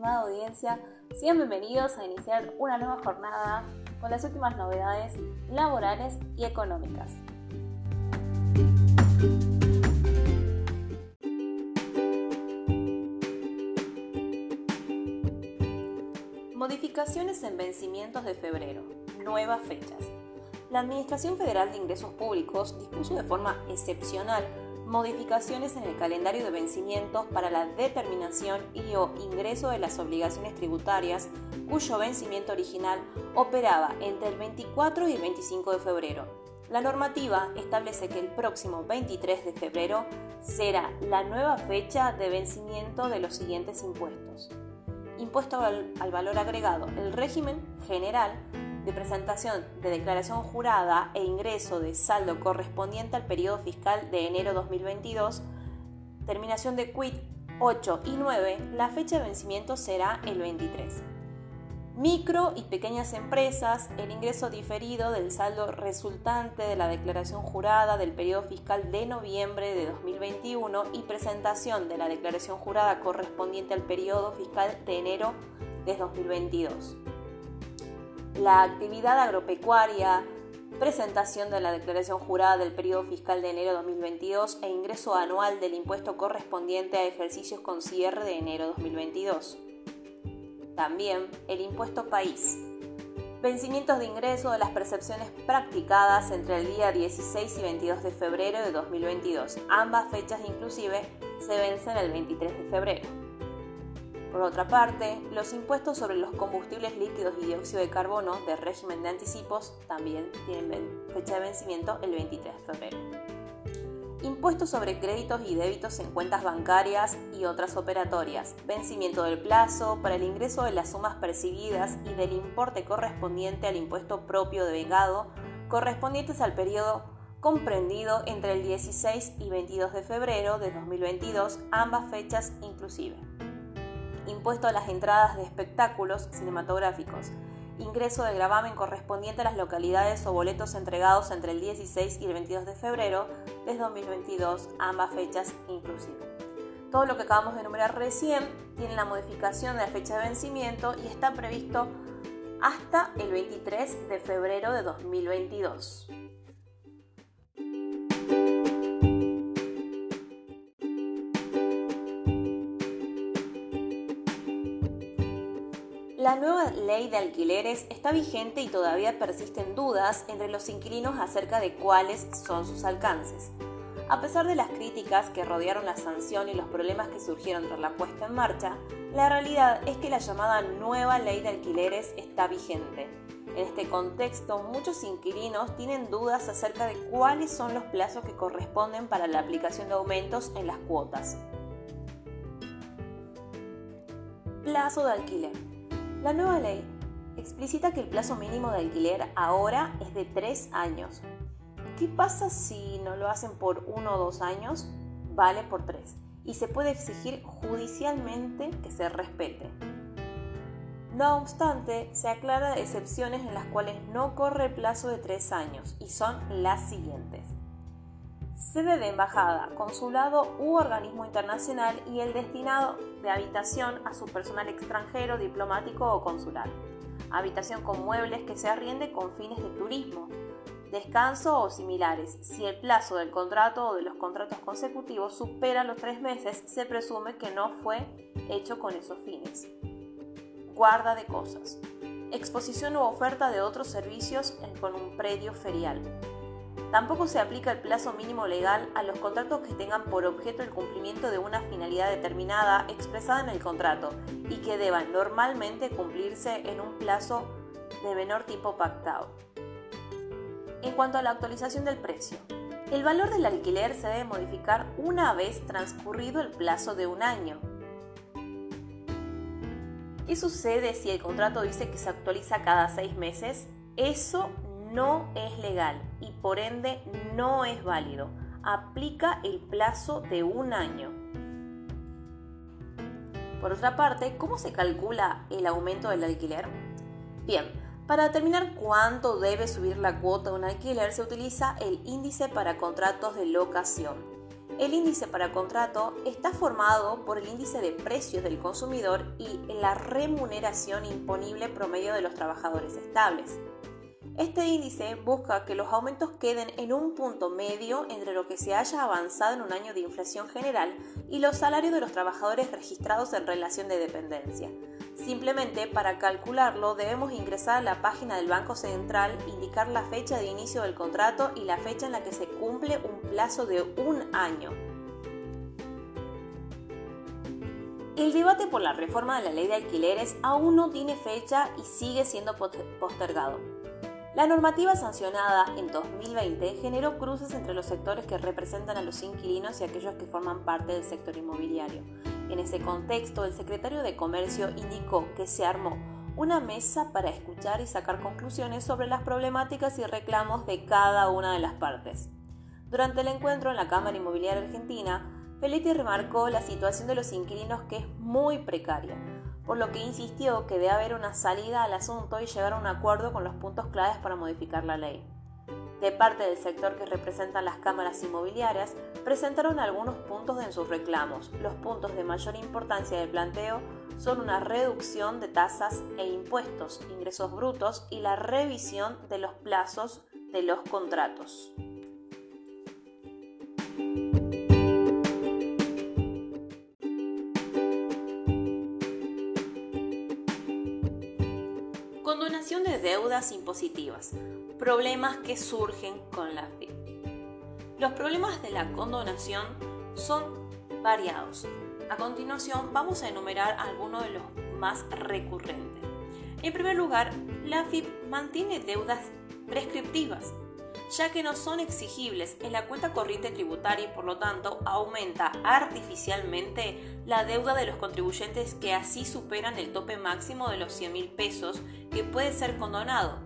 estimada audiencia, sean bienvenidos a iniciar una nueva jornada con las últimas novedades laborales y económicas. Modificaciones en vencimientos de febrero. Nuevas fechas. La Administración Federal de Ingresos Públicos dispuso de forma excepcional modificaciones en el calendario de vencimientos para la determinación y o ingreso de las obligaciones tributarias cuyo vencimiento original operaba entre el 24 y el 25 de febrero. La normativa establece que el próximo 23 de febrero será la nueva fecha de vencimiento de los siguientes impuestos. Impuesto al, valor agregado, el régimen general de presentación de declaración jurada e ingreso de saldo correspondiente al periodo fiscal de enero 2022, terminación de quit 8 y 9, la fecha de vencimiento será el 23. Micro y pequeñas empresas, el ingreso diferido del saldo resultante de la declaración jurada del periodo fiscal de noviembre de 2021 y presentación de la declaración jurada correspondiente al periodo fiscal de enero de 2022 la actividad agropecuaria, presentación de la declaración jurada del periodo fiscal de enero 2022 e ingreso anual del impuesto correspondiente a ejercicios con cierre de enero 2022. También el impuesto país. Vencimientos de ingreso de las percepciones practicadas entre el día 16 y 22 de febrero de 2022. Ambas fechas inclusive se vencen el 23 de febrero. Por otra parte, los impuestos sobre los combustibles líquidos y dióxido de carbono del régimen de anticipos también tienen fecha de vencimiento el 23 de febrero. Impuestos sobre créditos y débitos en cuentas bancarias y otras operatorias. Vencimiento del plazo para el ingreso de las sumas percibidas y del importe correspondiente al impuesto propio de vengado correspondientes al periodo comprendido entre el 16 y 22 de febrero de 2022, ambas fechas inclusive impuesto a las entradas de espectáculos cinematográficos, ingreso de gravamen correspondiente a las localidades o boletos entregados entre el 16 y el 22 de febrero de 2022, ambas fechas inclusive. Todo lo que acabamos de enumerar recién tiene la modificación de la fecha de vencimiento y está previsto hasta el 23 de febrero de 2022. Ley de alquileres está vigente y todavía persisten dudas entre los inquilinos acerca de cuáles son sus alcances. A pesar de las críticas que rodearon la sanción y los problemas que surgieron tras la puesta en marcha, la realidad es que la llamada nueva ley de alquileres está vigente. En este contexto, muchos inquilinos tienen dudas acerca de cuáles son los plazos que corresponden para la aplicación de aumentos en las cuotas. Plazo de alquiler. La nueva ley explicita que el plazo mínimo de alquiler ahora es de tres años. ¿Qué pasa si no lo hacen por uno o dos años? Vale por tres y se puede exigir judicialmente que se respete. No obstante, se aclara excepciones en las cuales no corre el plazo de tres años y son las siguientes sede de embajada, consulado u organismo internacional y el destinado de habitación a su personal extranjero, diplomático o consular. Habitación con muebles que se arriende con fines de turismo, descanso o similares. Si el plazo del contrato o de los contratos consecutivos supera los tres meses, se presume que no fue hecho con esos fines. Guarda de cosas. Exposición u oferta de otros servicios con un predio ferial. Tampoco se aplica el plazo mínimo legal a los contratos que tengan por objeto el cumplimiento de una finalidad determinada expresada en el contrato y que deban normalmente cumplirse en un plazo de menor tiempo pactado. En cuanto a la actualización del precio, el valor del alquiler se debe modificar una vez transcurrido el plazo de un año. ¿Qué sucede si el contrato dice que se actualiza cada seis meses? Eso no es legal y por ende no es válido. Aplica el plazo de un año. Por otra parte, ¿cómo se calcula el aumento del alquiler? Bien, para determinar cuánto debe subir la cuota de un alquiler se utiliza el índice para contratos de locación. El índice para contrato está formado por el índice de precios del consumidor y la remuneración imponible promedio de los trabajadores estables. Este índice busca que los aumentos queden en un punto medio entre lo que se haya avanzado en un año de inflación general y los salarios de los trabajadores registrados en relación de dependencia. Simplemente para calcularlo debemos ingresar a la página del Banco Central, indicar la fecha de inicio del contrato y la fecha en la que se cumple un plazo de un año. El debate por la reforma de la ley de alquileres aún no tiene fecha y sigue siendo postergado. La normativa sancionada en 2020 generó cruces entre los sectores que representan a los inquilinos y aquellos que forman parte del sector inmobiliario. En ese contexto, el secretario de Comercio indicó que se armó una mesa para escuchar y sacar conclusiones sobre las problemáticas y reclamos de cada una de las partes. Durante el encuentro en la Cámara Inmobiliaria Argentina, Felitti remarcó la situación de los inquilinos que es muy precaria por lo que insistió que debe haber una salida al asunto y llegar a un acuerdo con los puntos claves para modificar la ley. De parte del sector que representan las cámaras inmobiliarias, presentaron algunos puntos en sus reclamos. Los puntos de mayor importancia del planteo son una reducción de tasas e impuestos, ingresos brutos y la revisión de los plazos de los contratos. De deudas impositivas, problemas que surgen con la FIP. Los problemas de la condonación son variados. A continuación vamos a enumerar algunos de los más recurrentes. En primer lugar, la FIP mantiene deudas prescriptivas, ya que no son exigibles en la cuenta corriente tributaria y por lo tanto aumenta artificialmente la deuda de los contribuyentes que así superan el tope máximo de los 100 mil pesos que puede ser condonado,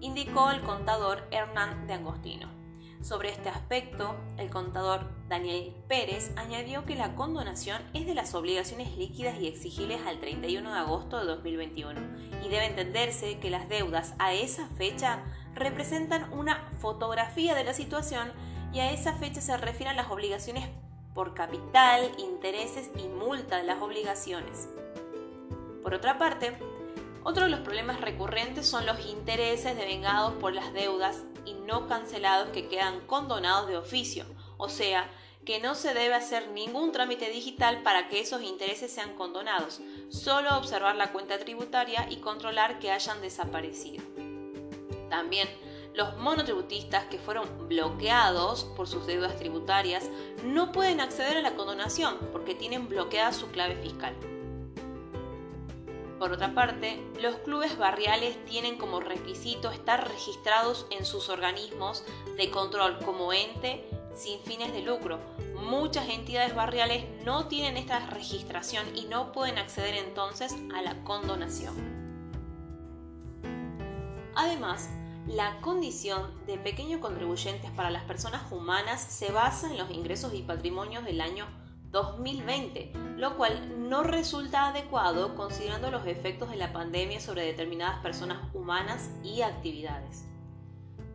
indicó el contador Hernán de Angostino. Sobre este aspecto, el contador Daniel Pérez añadió que la condonación es de las obligaciones líquidas y exigibles al 31 de agosto de 2021 y debe entenderse que las deudas a esa fecha representan una fotografía de la situación y a esa fecha se refieren las obligaciones por capital, intereses y multa de las obligaciones. Por otra parte, otro de los problemas recurrentes son los intereses devengados por las deudas y no cancelados que quedan condonados de oficio, o sea, que no se debe hacer ningún trámite digital para que esos intereses sean condonados, solo observar la cuenta tributaria y controlar que hayan desaparecido. También los monotributistas que fueron bloqueados por sus deudas tributarias no pueden acceder a la condonación porque tienen bloqueada su clave fiscal. Por otra parte, los clubes barriales tienen como requisito estar registrados en sus organismos de control como ente sin fines de lucro. Muchas entidades barriales no tienen esta registración y no pueden acceder entonces a la condonación. Además, la condición de pequeños contribuyentes para las personas humanas se basa en los ingresos y patrimonios del año 2020, lo cual no resulta adecuado considerando los efectos de la pandemia sobre determinadas personas humanas y actividades.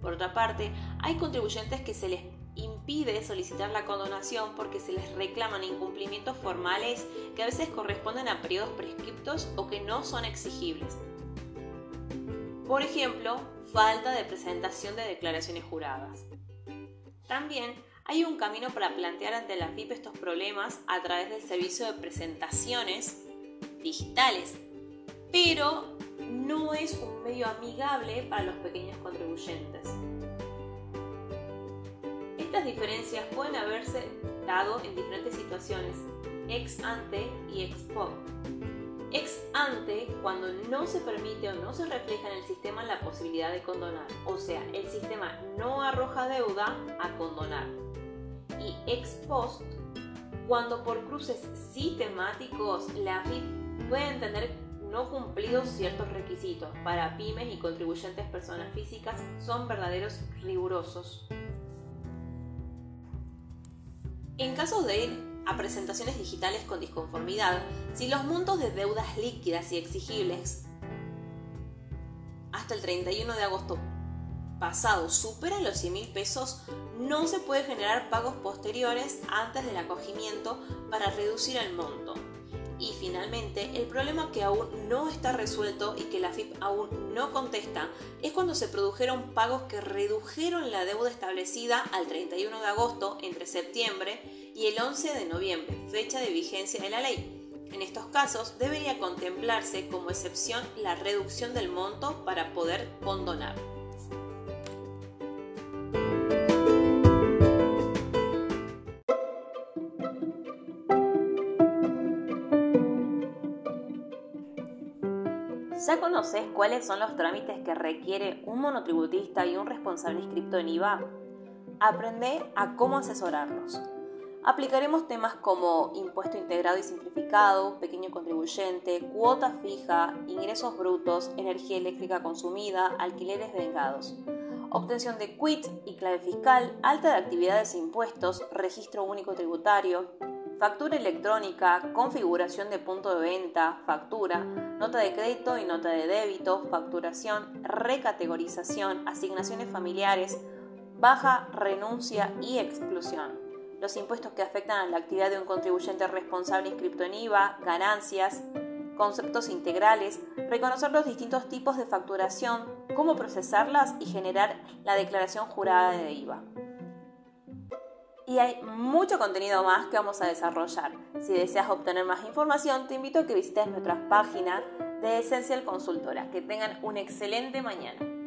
Por otra parte, hay contribuyentes que se les impide solicitar la condonación porque se les reclaman incumplimientos formales que a veces corresponden a periodos prescriptos o que no son exigibles. Por ejemplo, falta de presentación de declaraciones juradas. También hay un camino para plantear ante la FIP estos problemas a través del servicio de presentaciones digitales, pero no es un medio amigable para los pequeños contribuyentes. Estas diferencias pueden haberse dado en diferentes situaciones, ex ante y ex post ex ante cuando no se permite o no se refleja en el sistema la posibilidad de condonar. O sea, el sistema no arroja deuda a condonar. Y ex post cuando por cruces sistemáticos la FIP puede tener no cumplidos ciertos requisitos. Para pymes y contribuyentes personas físicas son verdaderos rigurosos. En caso de a presentaciones digitales con disconformidad, si los montos de deudas líquidas y exigibles hasta el 31 de agosto pasado superan los 100 mil pesos, no se puede generar pagos posteriores antes del acogimiento para reducir el monto. Y finalmente, el problema que aún no está resuelto y que la FIP aún no contesta es cuando se produjeron pagos que redujeron la deuda establecida al 31 de agosto entre septiembre y el 11 de noviembre, fecha de vigencia de la ley. En estos casos debería contemplarse como excepción la reducción del monto para poder condonar. ¿Ya conoces cuáles son los trámites que requiere un monotributista y un responsable inscripto en IVA? Aprende a cómo asesorarlos. Aplicaremos temas como impuesto integrado y simplificado, pequeño contribuyente, cuota fija, ingresos brutos, energía eléctrica consumida, alquileres vengados. Obtención de quit y clave fiscal, alta de actividades e impuestos, registro único tributario, factura electrónica, configuración de punto de venta, factura, nota de crédito y nota de débito, facturación, recategorización, asignaciones familiares, baja, renuncia y exclusión. Los impuestos que afectan a la actividad de un contribuyente responsable inscrito en IVA, ganancias, conceptos integrales, reconocer los distintos tipos de facturación, cómo procesarlas y generar la declaración jurada de IVA y hay mucho contenido más que vamos a desarrollar. Si deseas obtener más información, te invito a que visites nuestras páginas de Esencial Consultora. Que tengan una excelente mañana.